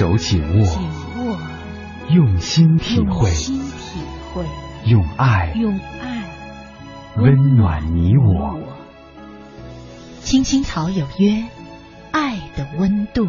用手紧握，紧握，用心体会，用心体会，用爱用爱温暖你我。青青草有约，爱的温度。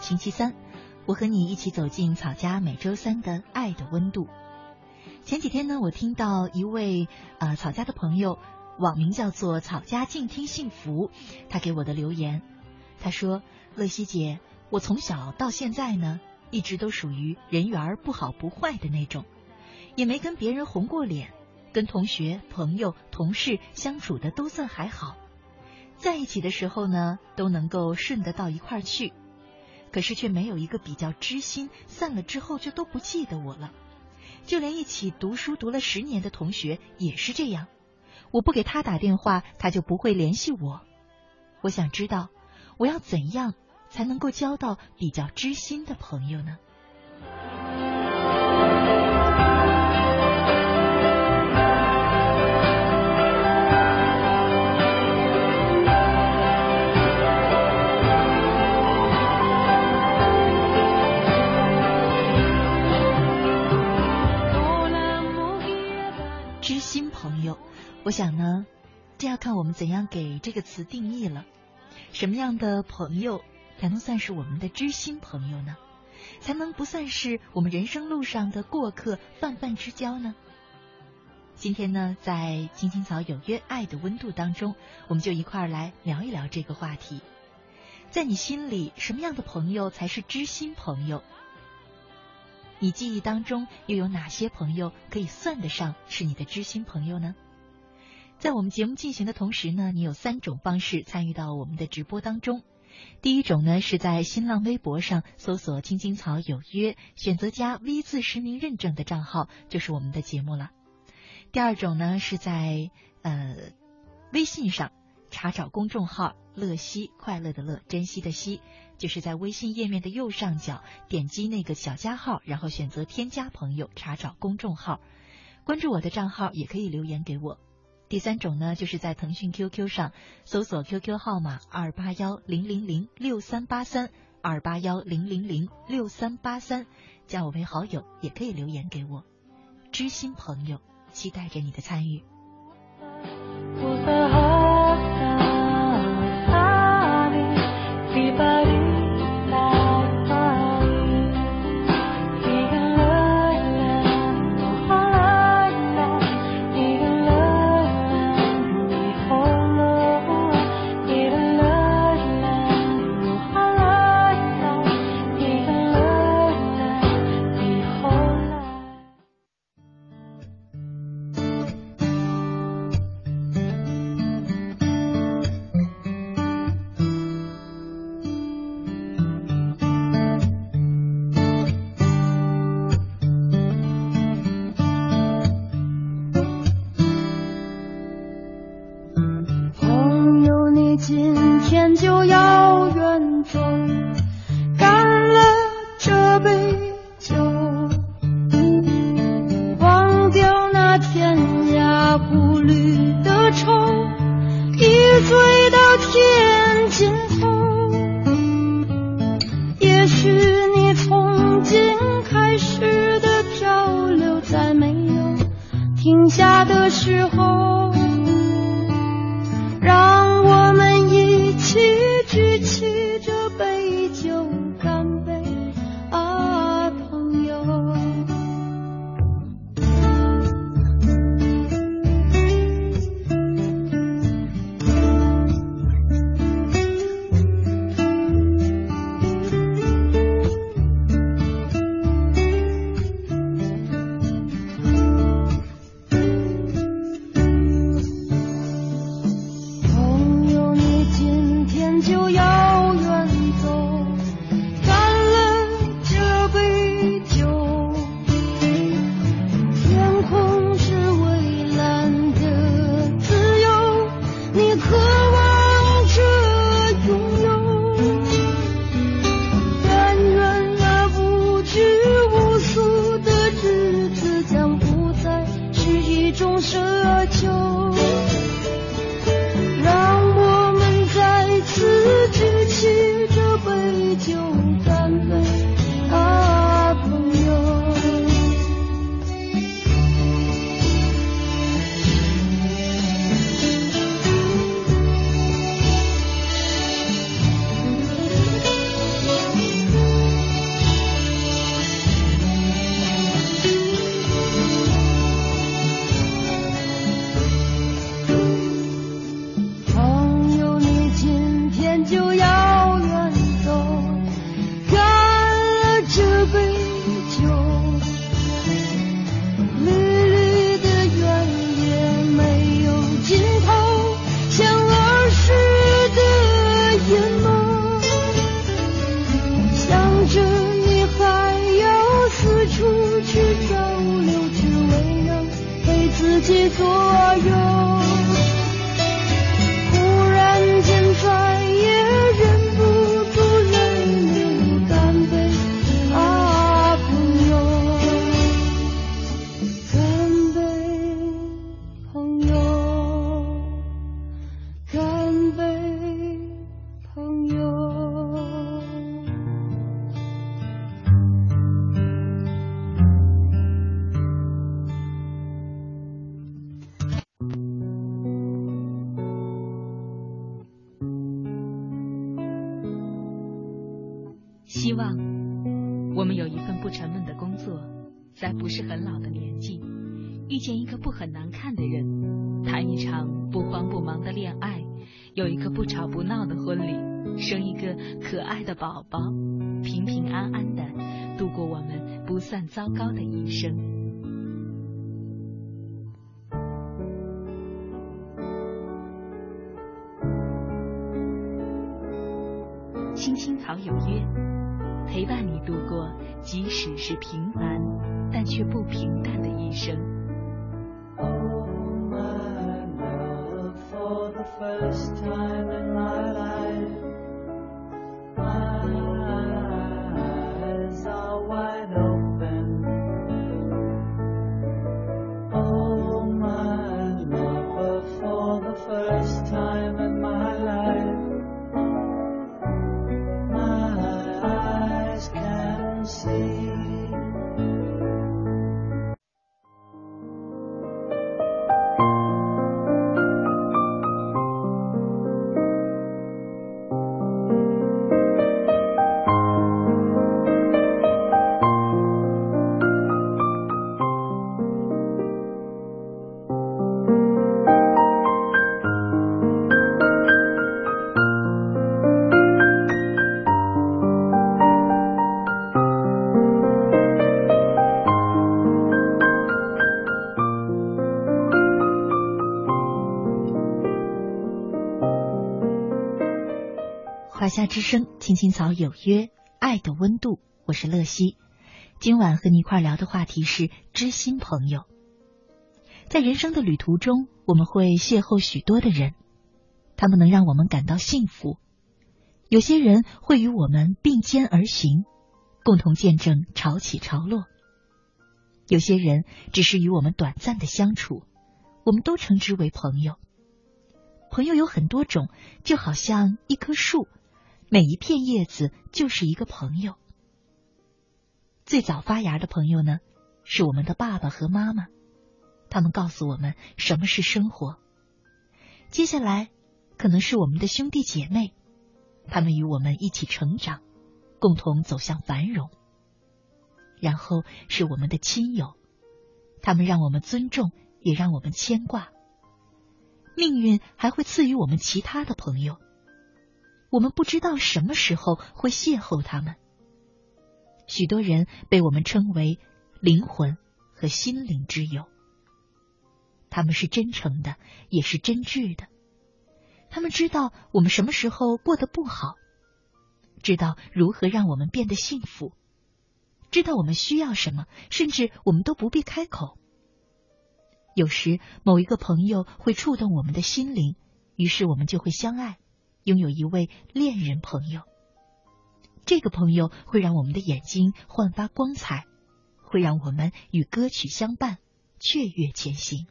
星期三。我和你一起走进草家每周三的爱的温度。前几天呢，我听到一位呃草家的朋友，网名叫做草家静听幸福，他给我的留言，他说：“乐西姐，我从小到现在呢，一直都属于人缘不好不坏的那种，也没跟别人红过脸，跟同学、朋友、同事相处的都算还好。”在一起的时候呢，都能够顺得到一块儿去，可是却没有一个比较知心，散了之后就都不记得我了。就连一起读书读了十年的同学也是这样，我不给他打电话，他就不会联系我。我想知道，我要怎样才能够交到比较知心的朋友呢？我想呢，这要看我们怎样给这个词定义了。什么样的朋友才能算是我们的知心朋友呢？才能不算是我们人生路上的过客、泛泛之交呢？今天呢，在青青草有约爱的温度当中，我们就一块儿来聊一聊这个话题。在你心里，什么样的朋友才是知心朋友？你记忆当中又有哪些朋友可以算得上是你的知心朋友呢？在我们节目进行的同时呢，你有三种方式参与到我们的直播当中。第一种呢是在新浪微博上搜索“青青草有约”，选择加 V 字实名认证的账号，就是我们的节目了。第二种呢是在呃微信上查找公众号“乐西”，快乐的乐，珍惜的惜。就是在微信页面的右上角点击那个小加号，然后选择添加朋友，查找公众号，关注我的账号，也可以留言给我。第三种呢，就是在腾讯 QQ 上搜索 QQ 号码二八幺零零零六三八三二八幺零零零六三八三，加我为好友，也可以留言给我。知心朋友，期待着你的参与。许就宝宝，平平安安的度过我们不算糟糕的一生。青青草有约，陪伴你度过即使是平凡，但却不平淡的一生。For the first time 之声，青青草有约，爱的温度，我是乐西。今晚和你一块聊的话题是知心朋友。在人生的旅途中，我们会邂逅许多的人，他们能让我们感到幸福。有些人会与我们并肩而行，共同见证潮起潮落。有些人只是与我们短暂的相处，我们都称之为朋友。朋友有很多种，就好像一棵树，每一片叶子就是一个朋友。最早发芽的朋友呢，是我们的爸爸和妈妈，他们告诉我们什么是生活。接下来，可能是我们的兄弟姐妹，他们与我们一起成长，共同走向繁荣。然后是我们的亲友，他们让我们尊重，也让我们牵挂。命运还会赐予我们其他的朋友，我们不知道什么时候会邂逅他们。许多人被我们称为灵魂和心灵之友，他们是真诚的，也是真挚的。他们知道我们什么时候过得不好，知道如何让我们变得幸福，知道我们需要什么，甚至我们都不必开口。有时，某一个朋友会触动我们的心灵，于是我们就会相爱，拥有一位恋人朋友。这个朋友会让我们的眼睛焕发光彩，会让我们与歌曲相伴，雀跃前行。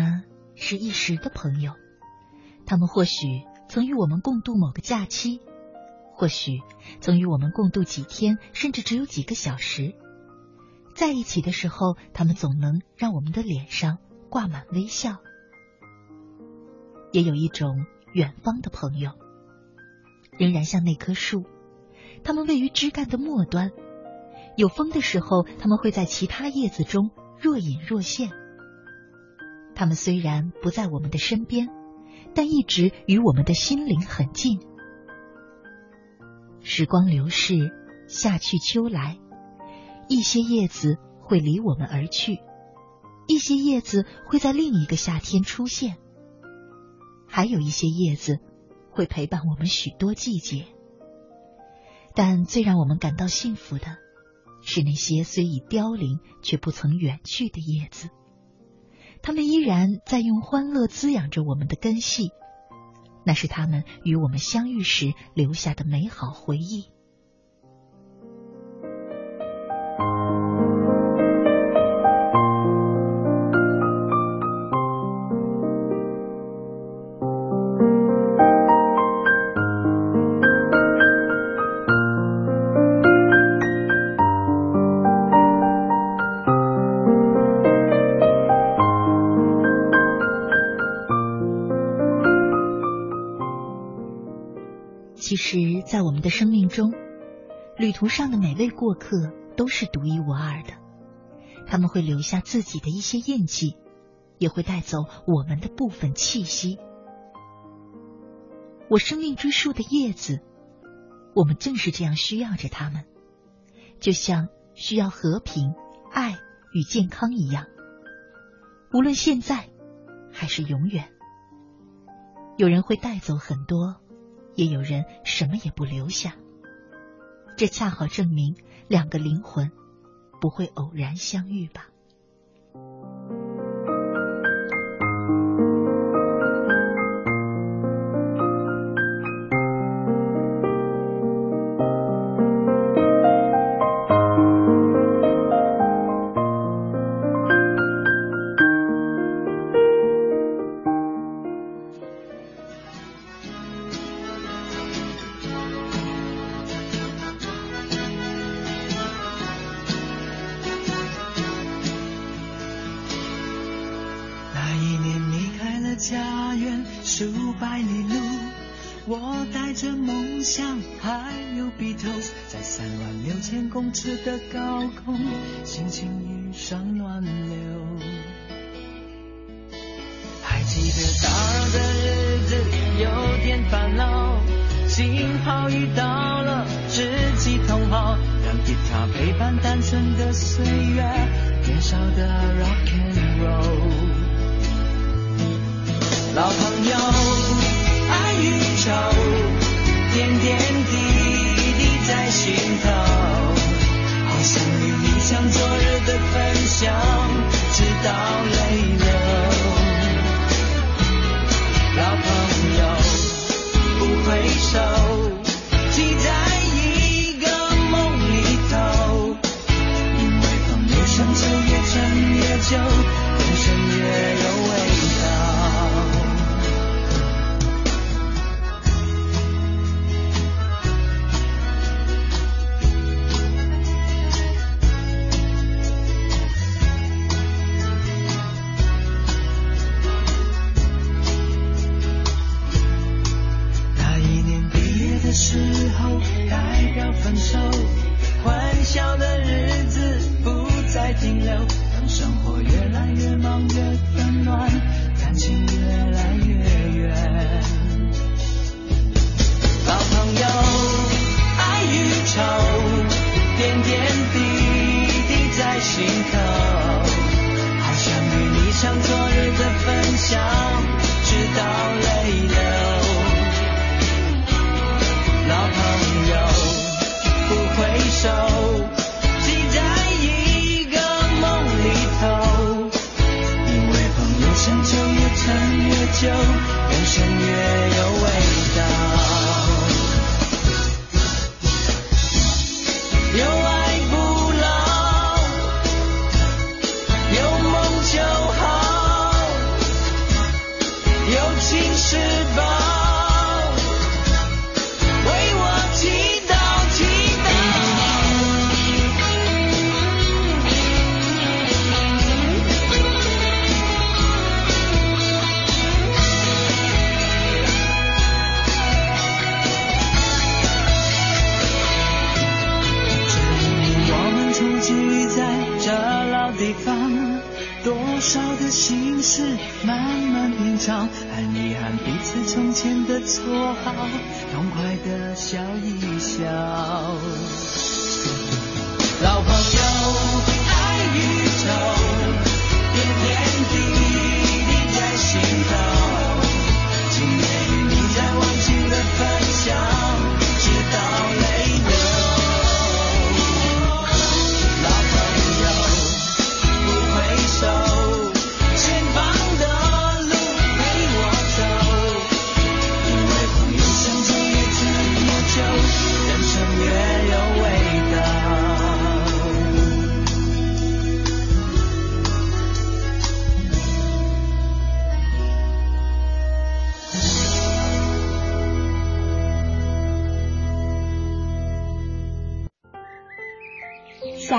呢是一时的朋友，他们或许曾与我们共度某个假期，或许曾与我们共度几天，甚至只有几个小时。在一起的时候，他们总能让我们的脸上挂满微笑。也有一种远方的朋友，仍然像那棵树，他们位于枝干的末端，有风的时候，他们会在其他叶子中若隐若现。他们虽然不在我们的身边，但一直与我们的心灵很近。时光流逝，夏去秋来，一些叶子会离我们而去，一些叶子会在另一个夏天出现，还有一些叶子会陪伴我们许多季节。但最让我们感到幸福的，是那些虽已凋零却不曾远去的叶子。他们依然在用欢乐滋养着我们的根系，那是他们与我们相遇时留下的美好回忆。旅途上的每位过客都是独一无二的。他们会留下自己的一些印记，也会带走我们的部分气息。我生命之树的叶子，我们正是这样需要着他们，就像需要和平、爱与健康一样。无论现在还是永远，有人会带走很多。也有人什么也不留下，这恰好证明两个灵魂不会偶然相遇吧。地方，多少的心事慢慢品尝，很遗憾彼此从前的错好，痛快的笑一笑。老朋友，爱与愁，点点滴滴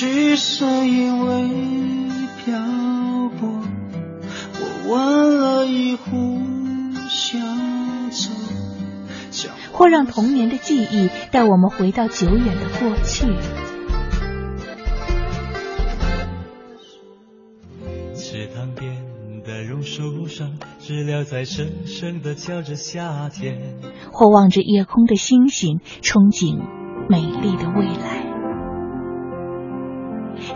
也许是因为漂泊，我问了一壶小酒，或让童年的记忆带我们回到久远的过去。池塘边的榕树上，知了在声声的叫着夏天。或望着夜空的星星，憧憬美丽的未来。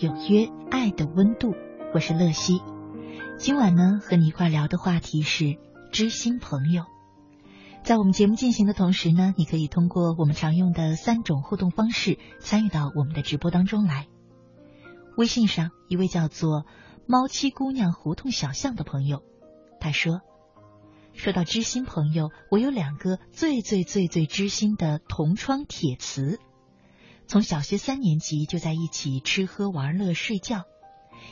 有约，爱的温度，我是乐西。今晚呢，和你一块聊的话题是知心朋友。在我们节目进行的同时呢，你可以通过我们常用的三种互动方式参与到我们的直播当中来。微信上一位叫做“猫七姑娘胡同小巷”的朋友，他说：“说到知心朋友，我有两个最最最最知心的同窗铁磁。”从小学三年级就在一起吃喝玩乐睡觉，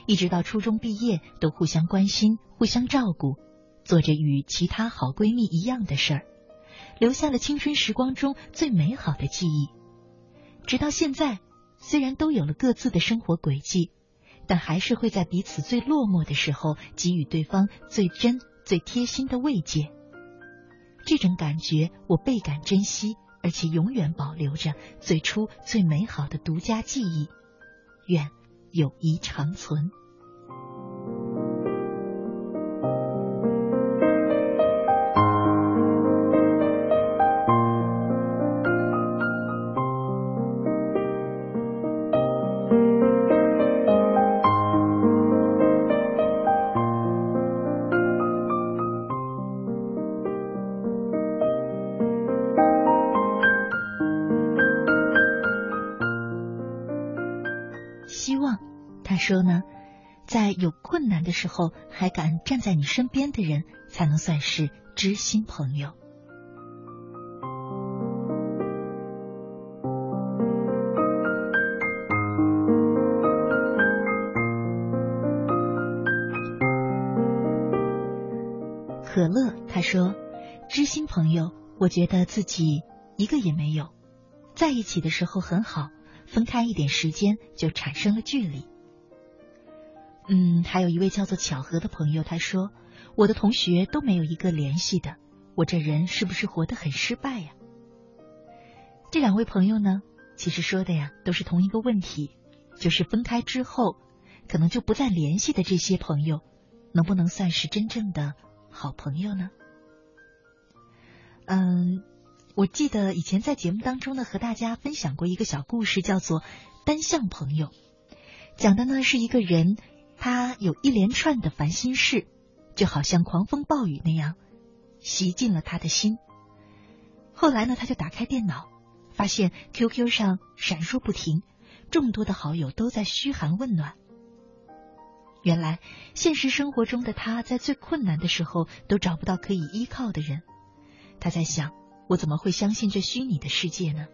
一直到初中毕业都互相关心、互相照顾，做着与其他好闺蜜一样的事儿，留下了青春时光中最美好的记忆。直到现在，虽然都有了各自的生活轨迹，但还是会在彼此最落寞的时候给予对方最真、最贴心的慰藉。这种感觉，我倍感珍惜。而且永远保留着最初最美好的独家记忆，愿友谊长存。后还敢站在你身边的人，才能算是知心朋友。可乐他说：“知心朋友，我觉得自己一个也没有，在一起的时候很好，分开一点时间就产生了距离。”嗯，还有一位叫做巧合的朋友，他说：“我的同学都没有一个联系的，我这人是不是活得很失败呀？”这两位朋友呢，其实说的呀，都是同一个问题，就是分开之后，可能就不再联系的这些朋友，能不能算是真正的好朋友呢？嗯，我记得以前在节目当中呢，和大家分享过一个小故事，叫做单向朋友，讲的呢是一个人。他有一连串的烦心事，就好像狂风暴雨那样袭进了他的心。后来呢，他就打开电脑，发现 QQ 上闪烁不停，众多的好友都在嘘寒问暖。原来，现实生活中的他在最困难的时候都找不到可以依靠的人。他在想：我怎么会相信这虚拟的世界呢？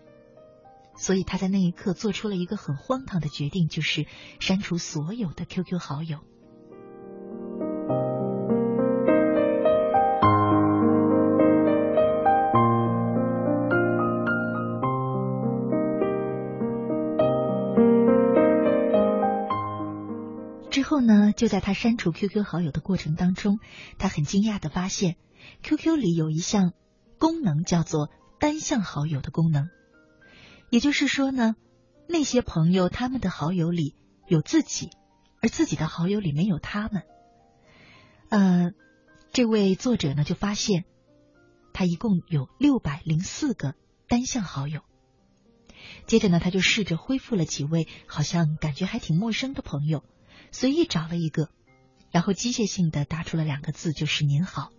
所以他在那一刻做出了一个很荒唐的决定，就是删除所有的 QQ 好友。之后呢，就在他删除 QQ 好友的过程当中，他很惊讶的发现，QQ 里有一项功能叫做单向好友的功能。也就是说呢，那些朋友他们的好友里有自己，而自己的好友里没有他们。呃，这位作者呢就发现，他一共有六百零四个单向好友。接着呢，他就试着恢复了几位好像感觉还挺陌生的朋友，随意找了一个，然后机械性的打出了两个字，就是“您好”。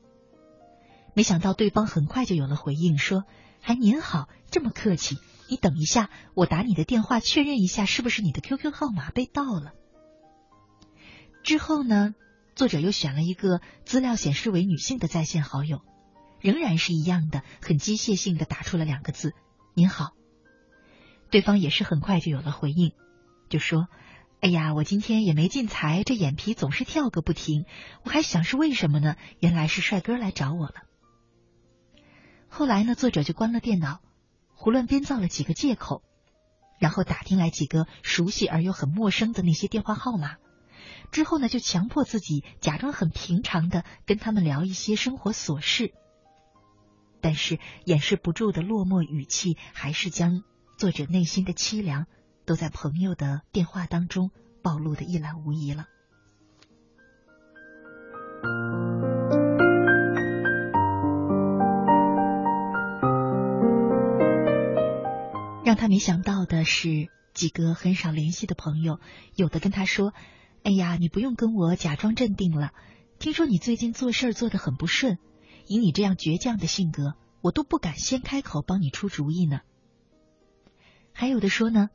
没想到对方很快就有了回应，说：“还您好，这么客气。”你等一下，我打你的电话确认一下是不是你的 QQ 号码被盗了。之后呢，作者又选了一个资料显示为女性的在线好友，仍然是一样的，很机械性的打出了两个字“您好”。对方也是很快就有了回应，就说：“哎呀，我今天也没进财，这眼皮总是跳个不停，我还想是为什么呢？原来是帅哥来找我了。”后来呢，作者就关了电脑。胡乱编造了几个借口，然后打听来几个熟悉而又很陌生的那些电话号码，之后呢，就强迫自己假装很平常的跟他们聊一些生活琐事，但是掩饰不住的落寞语气，还是将作者内心的凄凉都在朋友的电话当中暴露的一览无遗了。让他没想到的是，几个很少联系的朋友，有的跟他说：“哎呀，你不用跟我假装镇定了。听说你最近做事做得很不顺，以你这样倔强的性格，我都不敢先开口帮你出主意呢。”还有的说呢，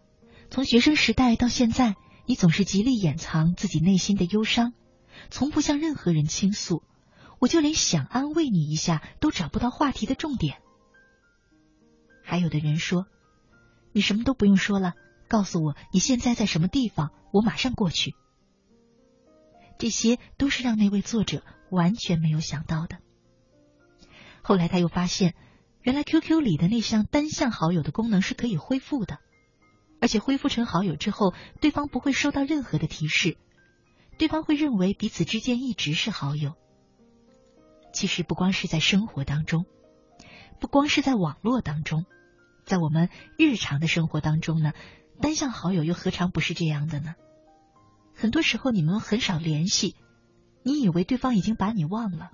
从学生时代到现在，你总是极力掩藏自己内心的忧伤，从不向任何人倾诉，我就连想安慰你一下都找不到话题的重点。还有的人说，你什么都不用说了，告诉我你现在在什么地方，我马上过去。这些都是让那位作者完全没有想到的。后来他又发现。原来 QQ 里的那项单向好友的功能是可以恢复的，而且恢复成好友之后，对方不会收到任何的提示，对方会认为彼此之间一直是好友。其实不光是在生活当中，不光是在网络当中，在我们日常的生活当中呢，单向好友又何尝不是这样的呢？很多时候你们很少联系，你以为对方已经把你忘了，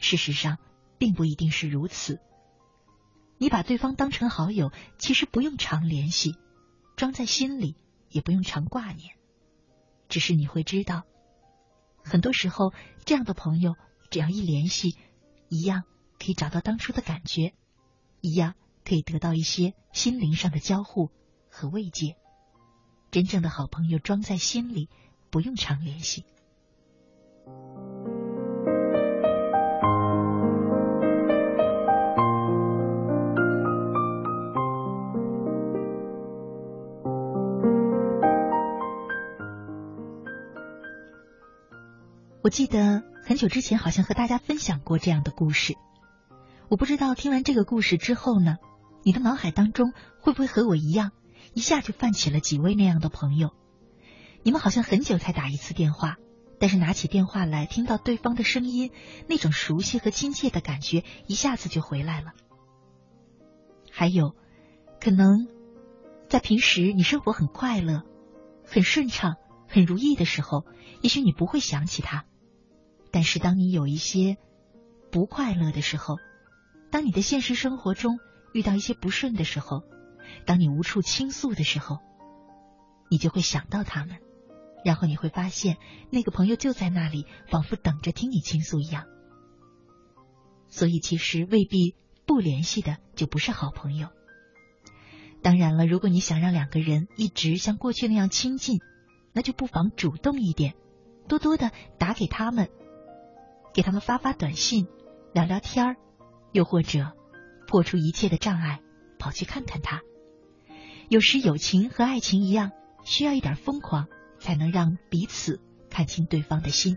事实上。并不一定是如此。你把对方当成好友，其实不用常联系，装在心里也不用常挂念。只是你会知道，很多时候这样的朋友，只要一联系，一样可以找到当初的感觉，一样可以得到一些心灵上的交互和慰藉。真正的好朋友，装在心里，不用常联系。我记得很久之前好像和大家分享过这样的故事，我不知道听完这个故事之后呢，你的脑海当中会不会和我一样，一下就泛起了几位那样的朋友？你们好像很久才打一次电话，但是拿起电话来听到对方的声音，那种熟悉和亲切的感觉一下子就回来了。还有，可能在平时你生活很快乐、很顺畅、很如意的时候，也许你不会想起他。但是，当你有一些不快乐的时候，当你的现实生活中遇到一些不顺的时候，当你无处倾诉的时候，你就会想到他们，然后你会发现那个朋友就在那里，仿佛等着听你倾诉一样。所以，其实未必不联系的就不是好朋友。当然了，如果你想让两个人一直像过去那样亲近，那就不妨主动一点，多多的打给他们。给他们发发短信，聊聊天儿，又或者破除一切的障碍，跑去看看他。有时友情和爱情一样，需要一点疯狂，才能让彼此看清对方的心。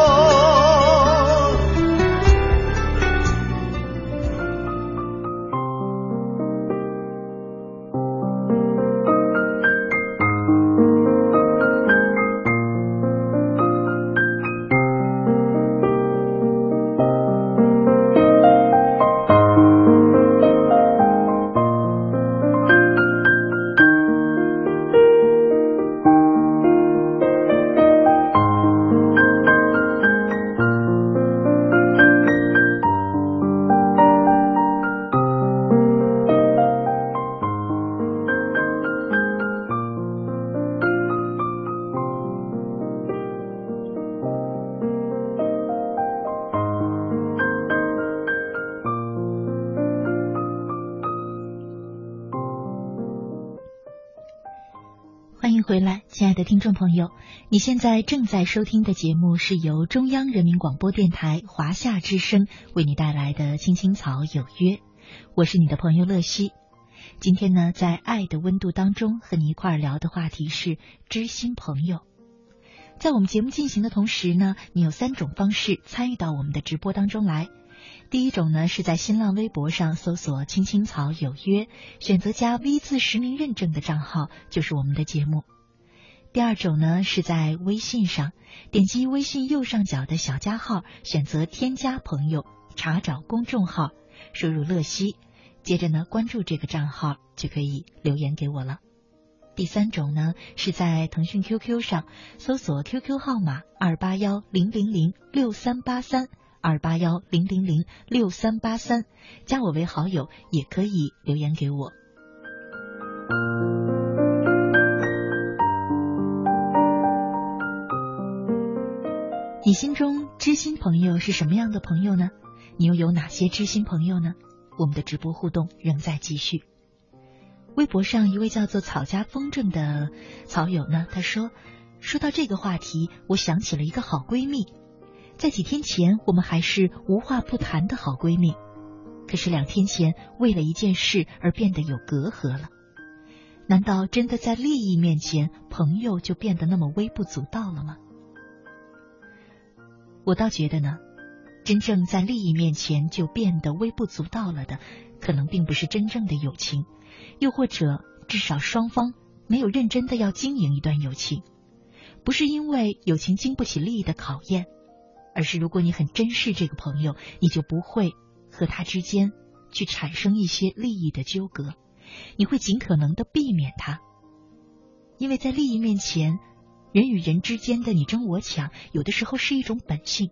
回来，亲爱的听众朋友，你现在正在收听的节目是由中央人民广播电台华夏之声为你带来的《青青草有约》，我是你的朋友乐西。今天呢，在爱的温度当中和你一块儿聊的话题是知心朋友。在我们节目进行的同时呢，你有三种方式参与到我们的直播当中来。第一种呢，是在新浪微博上搜索“青青草有约”，选择加 V 字实名认证的账号，就是我们的节目。第二种呢，是在微信上点击微信右上角的小加号，选择添加朋友，查找公众号，输入“乐西”，接着呢关注这个账号，就可以留言给我了。第三种呢，是在腾讯 QQ 上搜索 QQ 号码二八幺零零零六三八三。二八幺零零零六三八三，加我为好友，也可以留言给我。你心中知心朋友是什么样的朋友呢？你又有哪些知心朋友呢？我们的直播互动仍在继续。微博上一位叫做草家风筝的草友呢，他说：“说到这个话题，我想起了一个好闺蜜。”在几天前，我们还是无话不谈的好闺蜜，可是两天前为了一件事而变得有隔阂了。难道真的在利益面前，朋友就变得那么微不足道了吗？我倒觉得呢，真正在利益面前就变得微不足道了的，可能并不是真正的友情，又或者至少双方没有认真的要经营一段友情，不是因为友情经不起利益的考验。而是如果你很珍视这个朋友，你就不会和他之间去产生一些利益的纠葛，你会尽可能的避免他，因为在利益面前，人与人之间的你争我抢，有的时候是一种本性。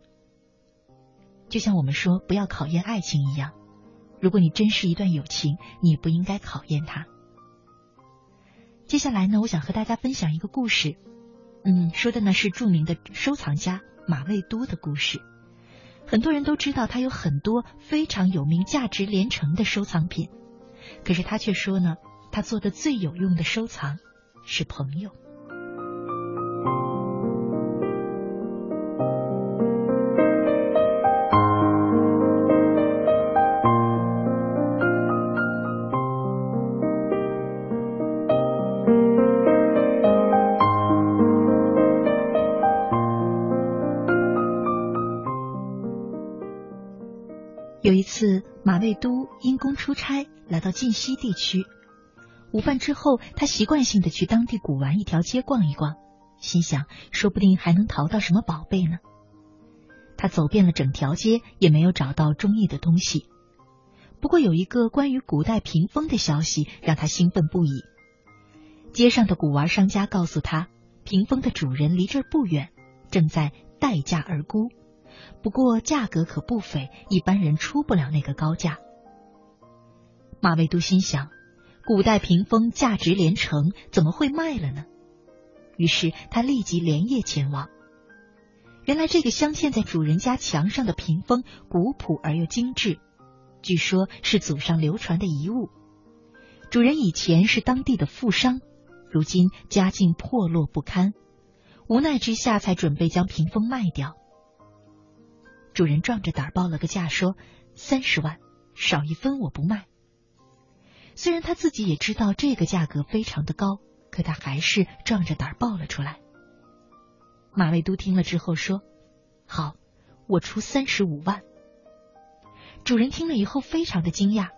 就像我们说不要考验爱情一样，如果你真是一段友情，你不应该考验它。接下来呢，我想和大家分享一个故事，嗯，说的呢是著名的收藏家。马未都的故事，很多人都知道他有很多非常有名、价值连城的收藏品，可是他却说呢，他做的最有用的收藏是朋友。次，马未都因公出差来到晋西地区。午饭之后，他习惯性的去当地古玩一条街逛一逛，心想说不定还能淘到什么宝贝呢。他走遍了整条街，也没有找到中意的东西。不过有一个关于古代屏风的消息让他兴奋不已。街上的古玩商家告诉他，屏风的主人离这儿不远，正在待价而沽。不过价格可不菲，一般人出不了那个高价。马未都心想，古代屏风价值连城，怎么会卖了呢？于是他立即连夜前往。原来这个镶嵌在主人家墙上的屏风古朴而又精致，据说是祖上流传的遗物。主人以前是当地的富商，如今家境破落不堪，无奈之下才准备将屏风卖掉。主人壮着胆儿报了个价，说三十万，少一分我不卖。虽然他自己也知道这个价格非常的高，可他还是壮着胆儿报了出来。马未都听了之后说：“好，我出三十五万。”主人听了以后非常的惊讶，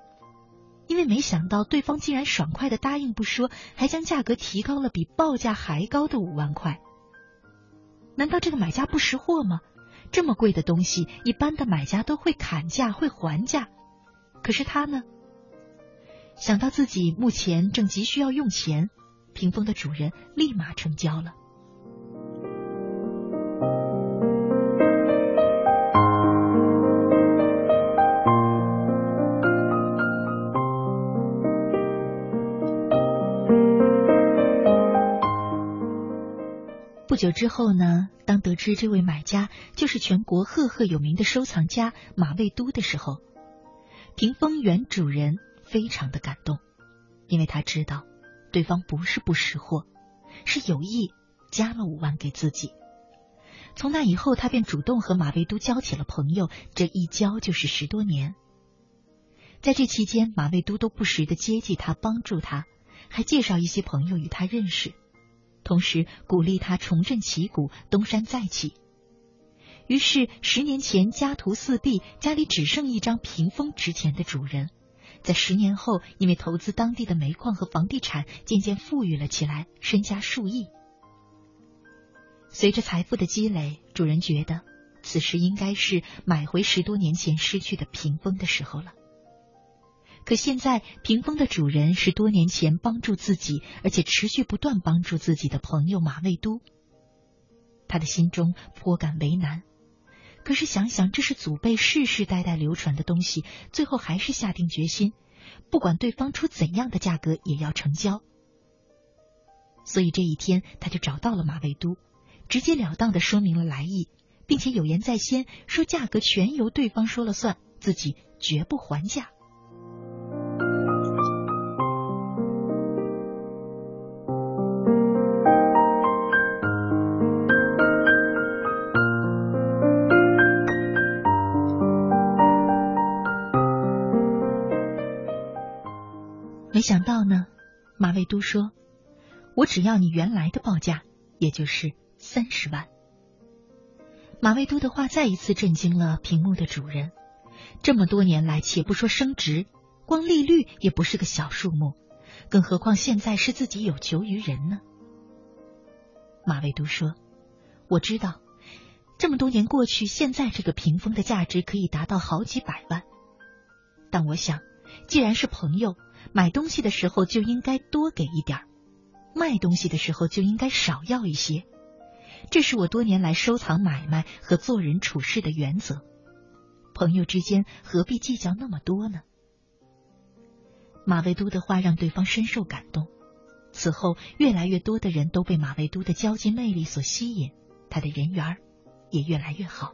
因为没想到对方竟然爽快的答应不说，还将价格提高了比报价还高的五万块。难道这个买家不识货吗？这么贵的东西，一般的买家都会砍价，会还价，可是他呢？想到自己目前正急需要用钱，屏风的主人立马成交了。不久之后呢，当得知这位买家就是全国赫赫有名的收藏家马未都的时候，屏风原主人。非常的感动，因为他知道对方不是不识货，是有意加了五万给自己。从那以后，他便主动和马未都交起了朋友，这一交就是十多年。在这期间，马未都都不时的接济他，帮助他，还介绍一些朋友与他认识，同时鼓励他重振旗鼓，东山再起。于是，十年前家徒四壁，家里只剩一张屏风值钱的主人。在十年后，因为投资当地的煤矿和房地产，渐渐富裕了起来，身家数亿。随着财富的积累，主人觉得此时应该是买回十多年前失去的屏风的时候了。可现在，屏风的主人是多年前帮助自己，而且持续不断帮助自己的朋友马未都。他的心中颇感为难。可是想想，这是祖辈世世代代流传的东西，最后还是下定决心，不管对方出怎样的价格，也要成交。所以这一天，他就找到了马未都，直截了当的说明了来意，并且有言在先，说价格全由对方说了算，自己绝不还价。都说：“我只要你原来的报价，也就是三十万。”马未都的话再一次震惊了屏幕的主人。这么多年来，且不说升值，光利率也不是个小数目，更何况现在是自己有求于人呢？马未都说：“我知道，这么多年过去，现在这个屏风的价值可以达到好几百万，但我想，既然是朋友。”买东西的时候就应该多给一点儿卖东西的时候就应该少要一些，这是我多年来收藏买卖和做人处事的原则。朋友之间何必计较那么多呢？马未都的话让对方深受感动，此后越来越多的人都被马未都的交际魅力所吸引，他的人缘也越来越好。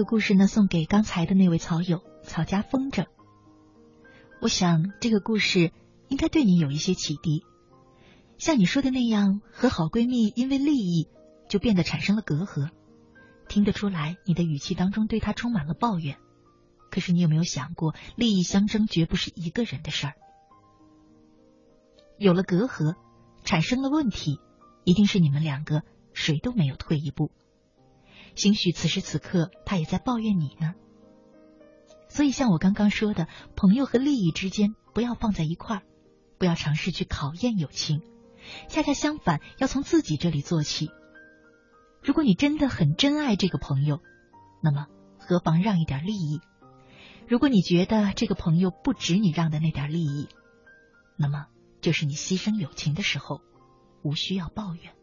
这个故事呢，送给刚才的那位草友草家风筝。我想这个故事应该对你有一些启迪。像你说的那样，和好闺蜜因为利益就变得产生了隔阂，听得出来你的语气当中对她充满了抱怨。可是你有没有想过，利益相争绝不是一个人的事儿。有了隔阂，产生了问题，一定是你们两个谁都没有退一步。兴许此时此刻，他也在抱怨你呢。所以，像我刚刚说的，朋友和利益之间不要放在一块儿，不要尝试去考验友情。恰恰相反，要从自己这里做起。如果你真的很珍爱这个朋友，那么何妨让一点利益？如果你觉得这个朋友不值你让的那点利益，那么就是你牺牲友情的时候，无需要抱怨。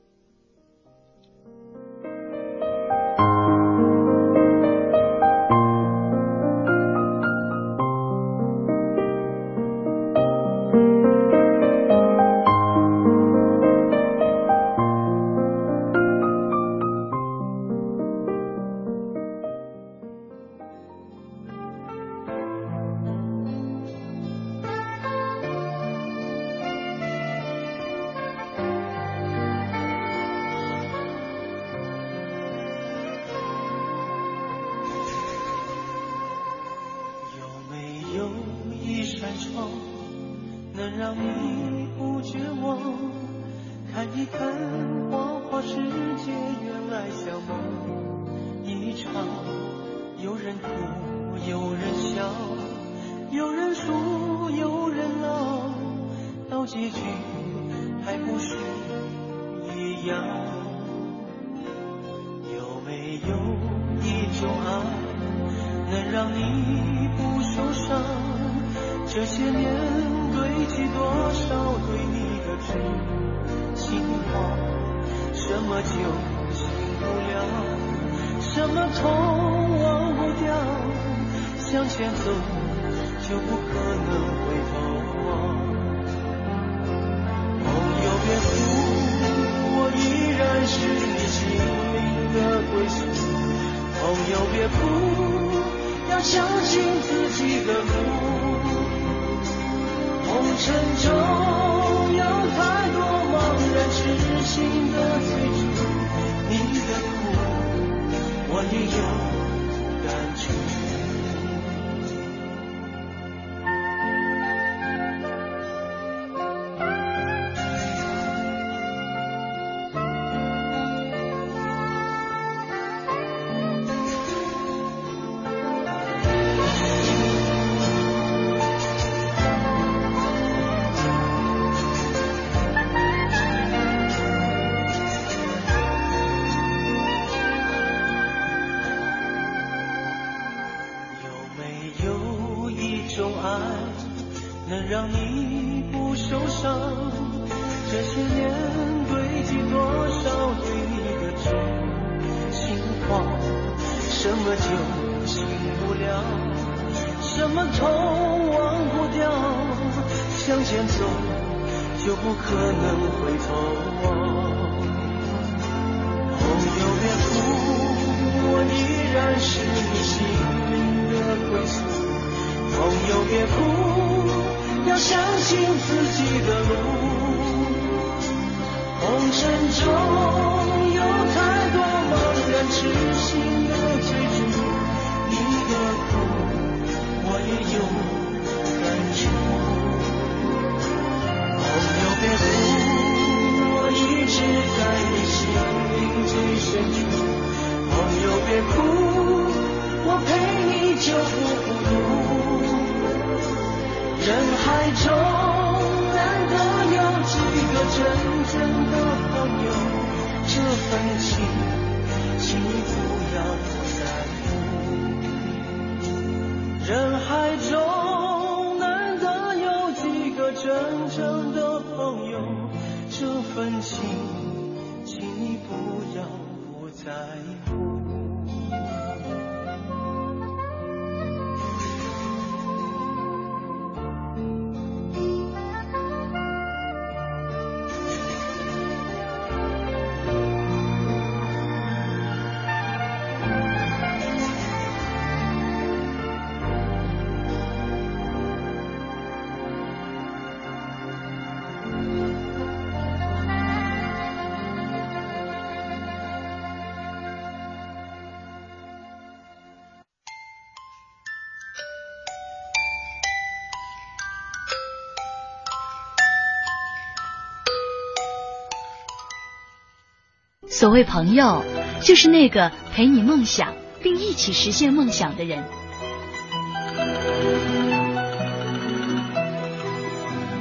所谓朋友，就是那个陪你梦想并一起实现梦想的人。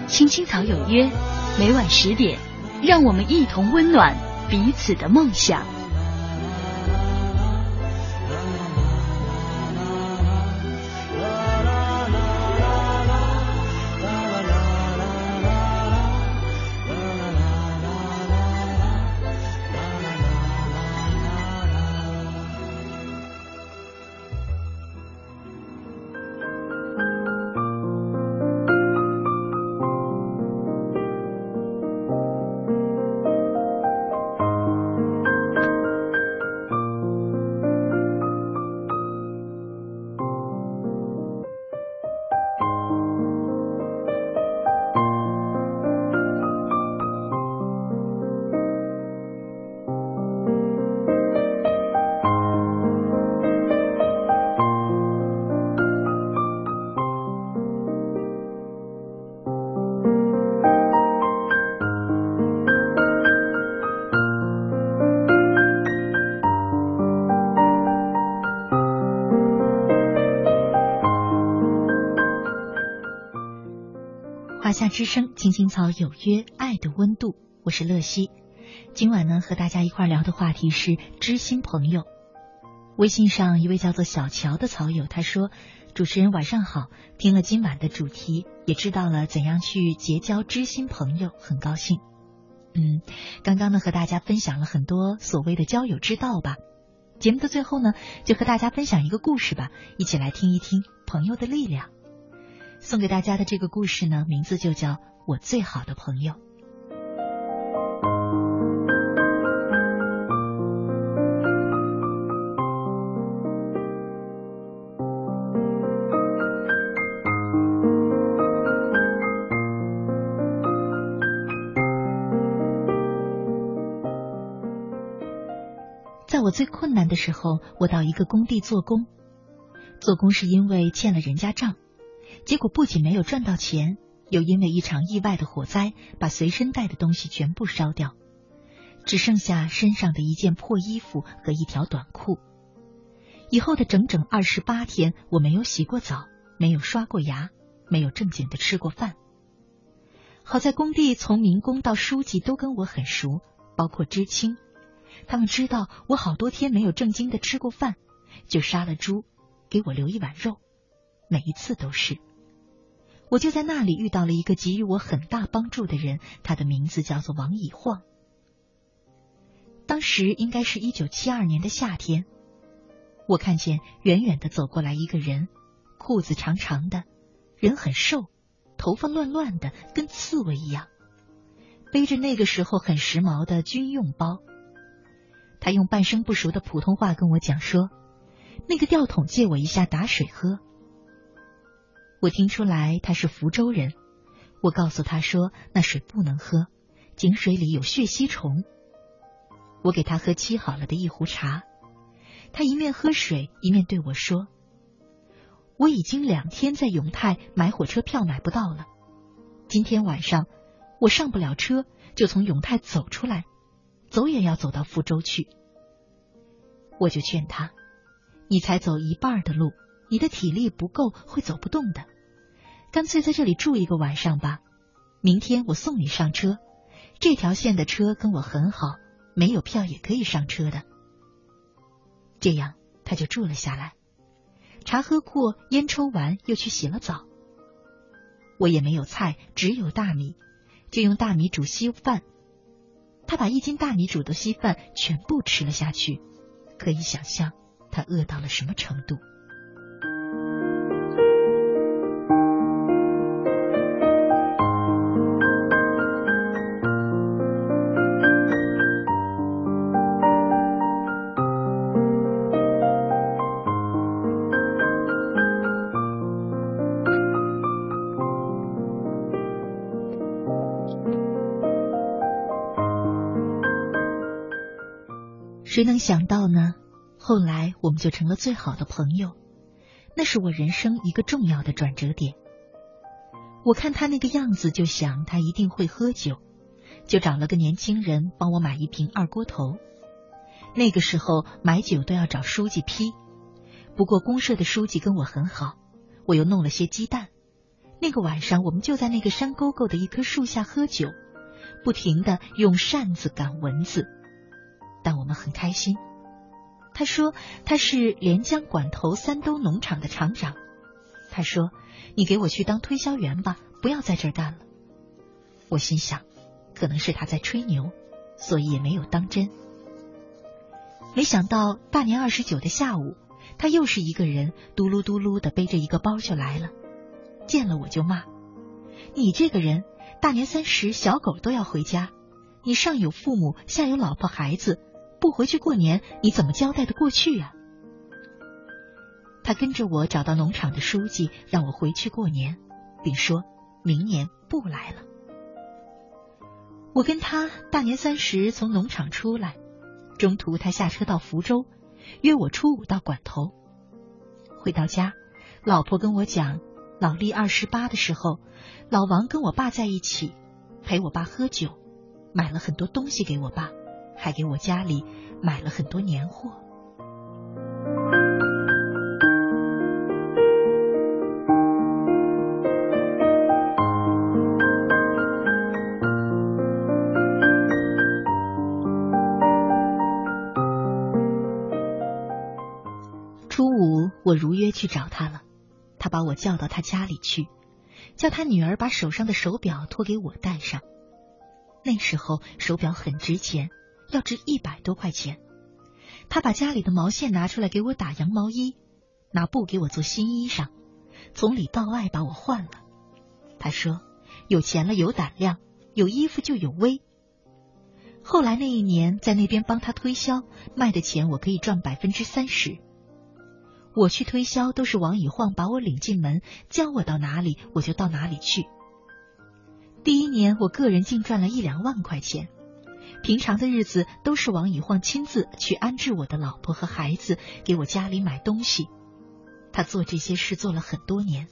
青青草有约，每晚十点，让我们一同温暖彼此的梦想。之声，青青草有约，爱的温度，我是乐西。今晚呢，和大家一块聊的话题是知心朋友。微信上一位叫做小乔的草友，他说：“主持人晚上好，听了今晚的主题，也知道了怎样去结交知心朋友，很高兴。”嗯，刚刚呢和大家分享了很多所谓的交友之道吧。节目的最后呢，就和大家分享一个故事吧，一起来听一听朋友的力量。送给大家的这个故事呢，名字就叫《我最好的朋友》。在我最困难的时候，我到一个工地做工，做工是因为欠了人家账。结果不仅没有赚到钱，又因为一场意外的火灾，把随身带的东西全部烧掉，只剩下身上的一件破衣服和一条短裤。以后的整整二十八天，我没有洗过澡，没有刷过牙，没有正经的吃过饭。好在工地从民工到书记都跟我很熟，包括知青，他们知道我好多天没有正经的吃过饭，就杀了猪，给我留一碗肉，每一次都是。我就在那里遇到了一个给予我很大帮助的人，他的名字叫做王以晃。当时应该是一九七二年的夏天，我看见远远的走过来一个人，裤子长长的，人很瘦，头发乱乱的，跟刺猬一样，背着那个时候很时髦的军用包。他用半生不熟的普通话跟我讲说：“那个吊桶借我一下打水喝。”我听出来他是福州人，我告诉他说那水不能喝，井水里有血吸虫。我给他喝沏好了的一壶茶，他一面喝水一面对我说：“我已经两天在永泰买火车票买不到了，今天晚上我上不了车，就从永泰走出来，走也要走到福州去。”我就劝他：“你才走一半的路。”你的体力不够，会走不动的。干脆在这里住一个晚上吧。明天我送你上车。这条线的车跟我很好，没有票也可以上车的。这样他就住了下来。茶喝过，烟抽完，又去洗了澡。我也没有菜，只有大米，就用大米煮稀饭。他把一斤大米煮的稀饭全部吃了下去，可以想象他饿到了什么程度。谁能想到呢？后来我们就成了最好的朋友，那是我人生一个重要的转折点。我看他那个样子，就想他一定会喝酒，就找了个年轻人帮我买一瓶二锅头。那个时候买酒都要找书记批，不过公社的书记跟我很好，我又弄了些鸡蛋。那个晚上，我们就在那个山沟沟的一棵树下喝酒，不停的用扇子赶蚊子。但我们很开心。他说他是连江管头三都农场的厂长。他说：“你给我去当推销员吧，不要在这儿干了。”我心想，可能是他在吹牛，所以也没有当真。没想到大年二十九的下午，他又是一个人嘟噜嘟噜的背着一个包就来了，见了我就骂：“你这个人，大年三十小狗都要回家，你上有父母，下有老婆孩子。”不回去过年，你怎么交代的过去呀？他跟着我找到农场的书记，让我回去过年，并说明年不来了。我跟他大年三十从农场出来，中途他下车到福州，约我初五到馆头。回到家，老婆跟我讲，老历二十八的时候，老王跟我爸在一起，陪我爸喝酒，买了很多东西给我爸。还给我家里买了很多年货。初五我如约去找他了他把我叫到他家里去叫他女儿把手上的手表托给我戴上。那时候手表很值钱要值一百多块钱。他把家里的毛线拿出来给我打羊毛衣，拿布给我做新衣裳，从里到外把我换了。他说：“有钱了有胆量，有衣服就有威。”后来那一年在那边帮他推销，卖的钱我可以赚百分之三十。我去推销都是王以晃把我领进门，教我到哪里我就到哪里去。第一年我个人净赚了一两万块钱，平常的日子都是王以晃亲自去安置我的老婆和孩子，给我家里买东西。他做这些事做了很多年，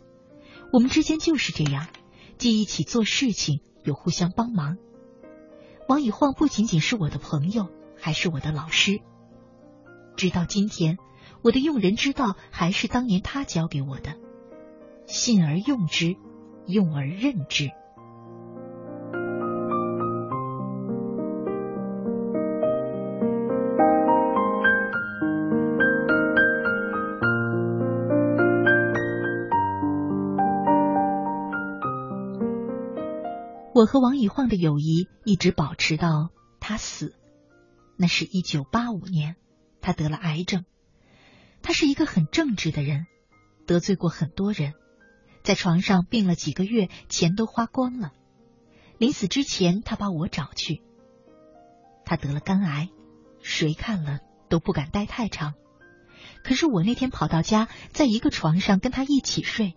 我们之间就是这样，既一起做事情，又互相帮忙。王以晃不仅仅是我的朋友，还是我的老师。直到今天，我的用人之道还是当年他教给我的：信而用之，用而任之。我和王以晃的友谊一直保持到他死，那是一九八五年，他得了癌症。他是一个很正直的人，得罪过很多人，在床上病了几个月，钱都花光了。临死之前，他把我找去。他得了肝癌，谁看了都不敢待太长。可是我那天跑到家，在一个床上跟他一起睡，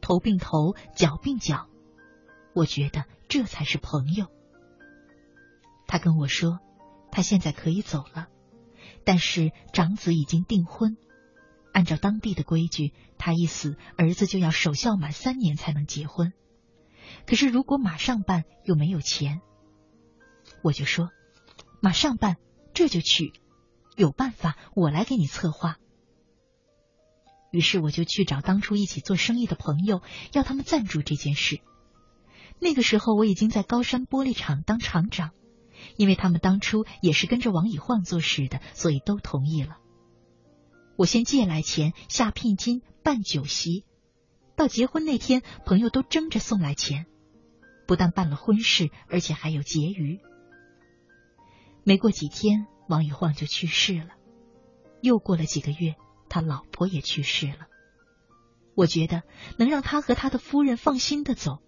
头并头，脚并脚，我觉得。这才是朋友。他跟我说，他现在可以走了，但是长子已经订婚，按照当地的规矩，他一死，儿子就要守孝满三年才能结婚。可是如果马上办，又没有钱。我就说，马上办，这就去，有办法，我来给你策划。于是我就去找当初一起做生意的朋友，要他们赞助这件事。那个时候我已经在高山玻璃厂当厂长，因为他们当初也是跟着王以晃做事的，所以都同意了。我先借来钱，下聘金，办酒席，到结婚那天，朋友都争着送来钱，不但办了婚事，而且还有结余。没过几天，王以晃就去世了。又过了几个月，他老婆也去世了。我觉得能让他和他的夫人放心的走。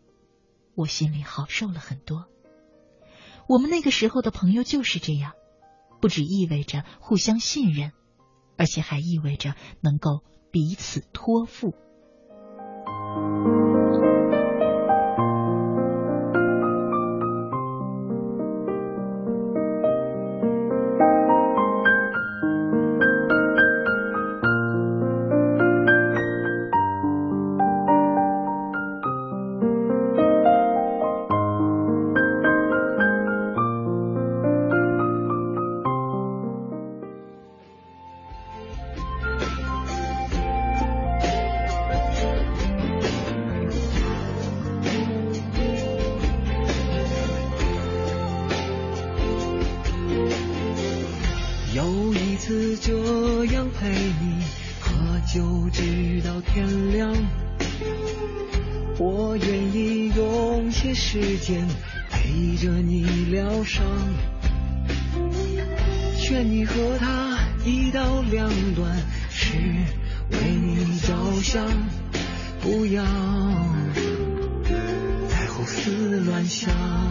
我心里好受了很多。我们那个时候的朋友就是这样，不只意味着互相信任，而且还意味着能够彼此托付。直到天亮我愿意用些时间陪着你疗伤劝你和他一刀两断是为你着想不要再胡思乱想。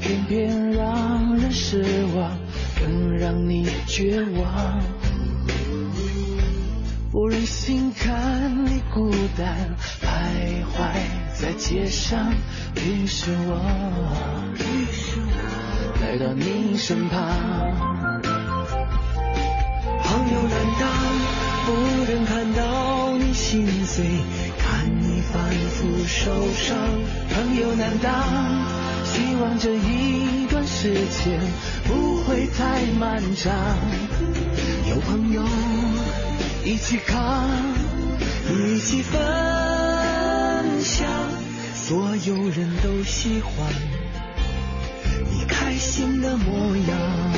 偏偏让人失望更让你绝望。不忍心看你孤单徘徊在街上于是我于是我。来到你身旁朋友难当不忍看到你心碎看你反复受伤朋友难当。希望这一段时间不会太漫长有朋友一起扛一起分享所有人都喜欢你开心的模样。